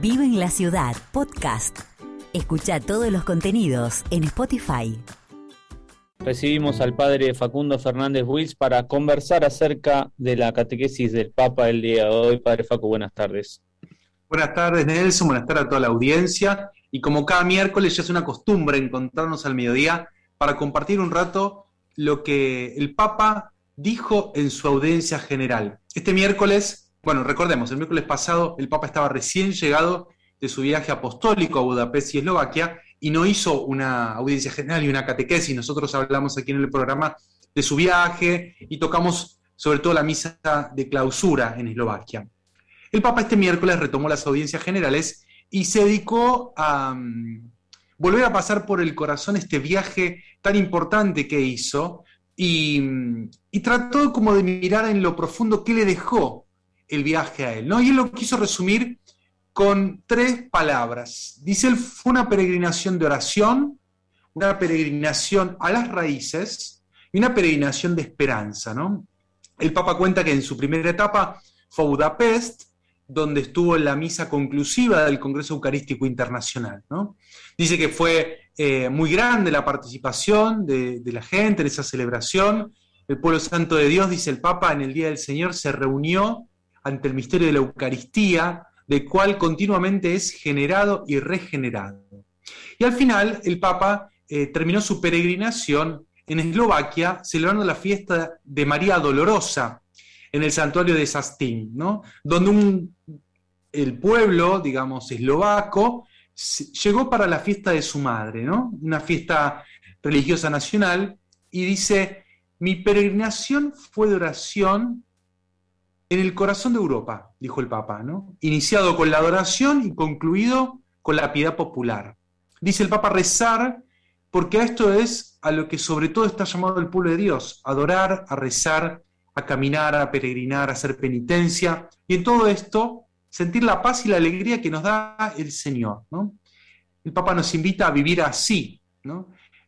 Vive en la Ciudad, podcast. Escucha todos los contenidos en Spotify. Recibimos al padre Facundo Fernández Wills para conversar acerca de la catequesis del Papa el día de hoy. Padre Facu, buenas tardes. Buenas tardes, Nelson. Buenas tardes a toda la audiencia. Y como cada miércoles ya es una costumbre encontrarnos al mediodía para compartir un rato lo que el Papa dijo en su audiencia general. Este miércoles bueno, recordemos, el miércoles pasado el Papa estaba recién llegado de su viaje apostólico a Budapest y Eslovaquia y no hizo una audiencia general y una catequesis. Nosotros hablamos aquí en el programa de su viaje y tocamos sobre todo la misa de clausura en Eslovaquia. El Papa este miércoles retomó las audiencias generales y se dedicó a mm, volver a pasar por el corazón este viaje tan importante que hizo y, mm, y trató como de mirar en lo profundo qué le dejó el viaje a él. ¿no? Y él lo quiso resumir con tres palabras. Dice él, fue una peregrinación de oración, una peregrinación a las raíces y una peregrinación de esperanza. ¿no? El Papa cuenta que en su primera etapa fue Budapest, donde estuvo en la misa conclusiva del Congreso Eucarístico Internacional. ¿no? Dice que fue eh, muy grande la participación de la gente en esa celebración. El pueblo santo de Dios, dice el Papa, en el Día del Señor se reunió ante el misterio de la Eucaristía, de cual continuamente es generado y regenerado. Y al final el Papa eh, terminó su peregrinación en Eslovaquia celebrando la fiesta de María Dolorosa en el santuario de Sastín, ¿no? donde el pueblo, digamos, eslovaco, llegó para la fiesta de su madre, ¿no? una fiesta religiosa nacional, y dice, mi peregrinación fue de oración en el corazón de Europa, dijo el Papa, ¿no? iniciado con la adoración y concluido con la piedad popular. Dice el Papa rezar porque a esto es a lo que sobre todo está llamado el pueblo de Dios, adorar, a rezar, a caminar, a peregrinar, a hacer penitencia, y en todo esto sentir la paz y la alegría que nos da el Señor. El Papa nos invita a vivir así.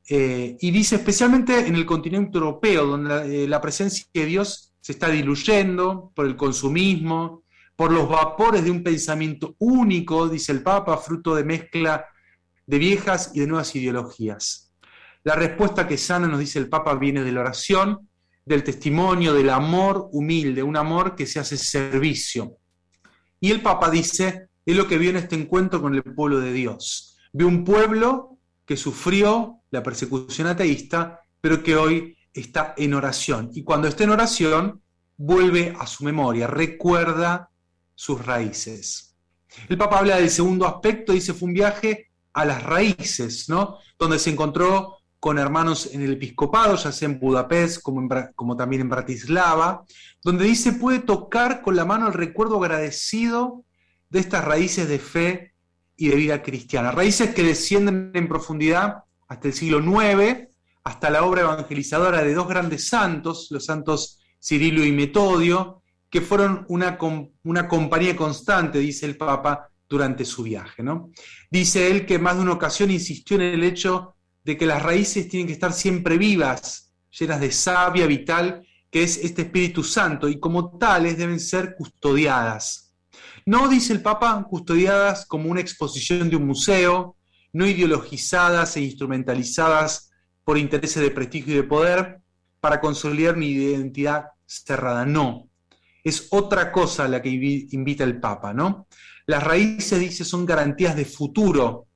Eh, y dice especialmente en el continente europeo, donde la presencia de Dios se está diluyendo por el consumismo, por los vapores de un pensamiento único, dice el Papa, fruto de mezcla de viejas y de nuevas ideologías. La respuesta que sana, nos dice el Papa, viene de la oración, del testimonio, del amor humilde, un amor que se hace servicio. Y el Papa dice, es lo que vio en este encuentro con el pueblo de Dios. Vio un pueblo que sufrió la persecución ateísta, pero que hoy está en oración. Y cuando está en oración, vuelve a su memoria, recuerda sus raíces. El Papa habla del segundo aspecto, dice, fue un viaje a las raíces, ¿no? Donde se encontró con hermanos en el episcopado, ya sea en Budapest como, como también en Bratislava, donde dice, puede tocar con la mano el recuerdo agradecido de estas raíces de fe y de vida cristiana. Raíces que descienden en profundidad hasta el siglo IX, hasta la obra evangelizadora de dos grandes santos, los santos Cirilo y Metodio, que fueron una, una compañía constante, dice el Papa, durante su viaje. ¿no? Dice él que más de una ocasión insistió en el hecho de que las raíces tienen que estar siempre vivas, llenas de savia vital, que es este Espíritu Santo, y como tales deben ser custodiadas. No, dice el Papa, custodiadas como una exposición de un museo, no ideologizadas e instrumentalizadas por intereses de prestigio y de poder para consolidar mi identidad cerrada. No, es otra cosa la que invita el Papa, ¿no? Las raíces, dice, son garantías de futuro.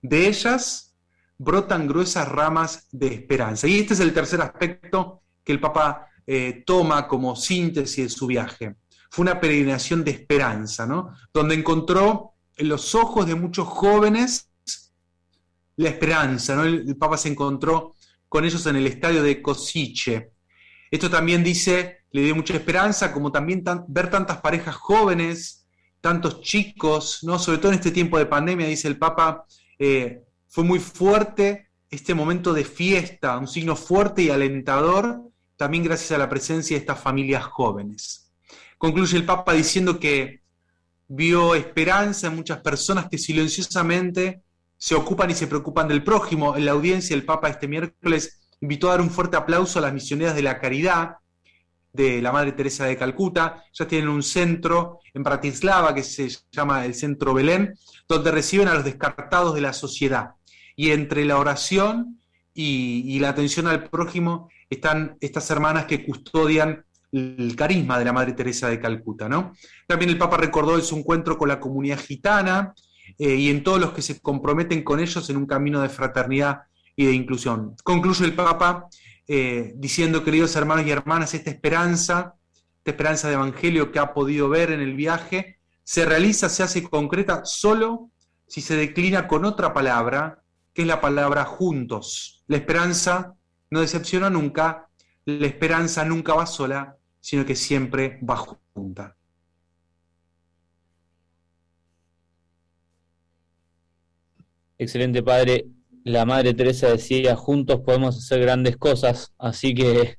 De ellas brotan gruesas ramas de esperanza. Y este es el tercer aspecto que el Papa eh, toma como síntesis de su viaje. Fue una peregrinación de esperanza, ¿no? Donde encontró en los ojos de muchos jóvenes la esperanza. ¿no? El, Papa se encontró con ellos en el estadio de Cosiche. Esto también dice, le dio mucha esperanza, como también ver tantas parejas jóvenes, tantos chicos, ¿no? sobre todo en este tiempo de pandemia, dice el Papa, eh, fue muy fuerte este momento de fiesta, un signo fuerte y alentador, también gracias a la presencia de estas familias jóvenes. Concluye el Papa diciendo que vio esperanza en muchas personas que silenciosamente se ocupan y se preocupan del prójimo. En la audiencia el Papa este miércoles invitó a dar un fuerte aplauso a las misioneras de la caridad de la Madre Teresa de Calcuta. Ya tienen un centro en Bratislava que se llama el Centro Belén, donde reciben a los descartados de la sociedad. Y entre la oración y, la atención al prójimo están estas hermanas que custodian el carisma de la Madre Teresa de Calcuta. ¿no? También el Papa recordó su encuentro con la comunidad gitana eh, y en todos los que se comprometen con ellos en un camino de fraternidad y de inclusión. Concluye el Papa eh, diciendo, queridos hermanos y hermanas, esta esperanza, esta esperanza de evangelio que ha podido ver en el viaje, se realiza, se hace concreta solo si se declina con otra palabra, que es la palabra juntos. La esperanza no decepciona nunca, la esperanza nunca va sola, sino que siempre va junta. Excelente, Padre la Madre Teresa decía, juntos podemos hacer grandes cosas, así que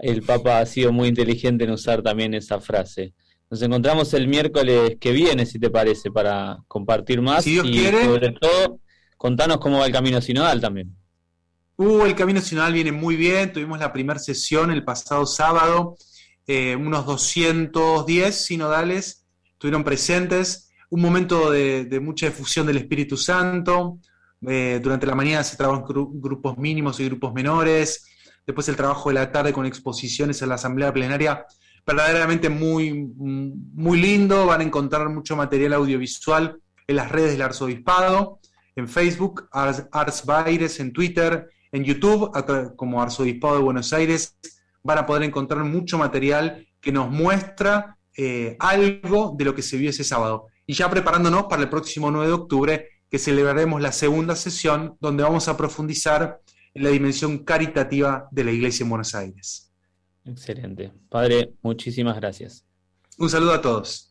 el Papa ha sido muy inteligente en usar también esa frase. Nos encontramos el miércoles que viene, si te parece, para compartir más y sobre todo contanos cómo va el Camino Sinodal también. Uh, el Camino Sinodal viene muy bien, tuvimos la primera sesión el pasado sábado, eh, unos 210 sinodales estuvieron presentes, un momento de mucha difusión del Espíritu Santo, eh, durante la mañana se trabajan grupos mínimos y grupos menores. Después el trabajo de la tarde con exposiciones en la asamblea plenaria. Verdaderamente muy, muy lindo. Van a encontrar mucho material audiovisual en las redes del arzobispado, en Facebook, Ars, en Twitter, en YouTube, como Arzobispado de Buenos Aires. Van a poder encontrar mucho material que nos muestra eh, algo de lo que se vio ese sábado. Y ya preparándonos para el próximo 9 de octubre, que celebraremos la segunda sesión donde vamos a profundizar en la dimensión caritativa de la Iglesia en Buenos Aires. Excelente. Padre, muchísimas gracias. Un saludo a todos.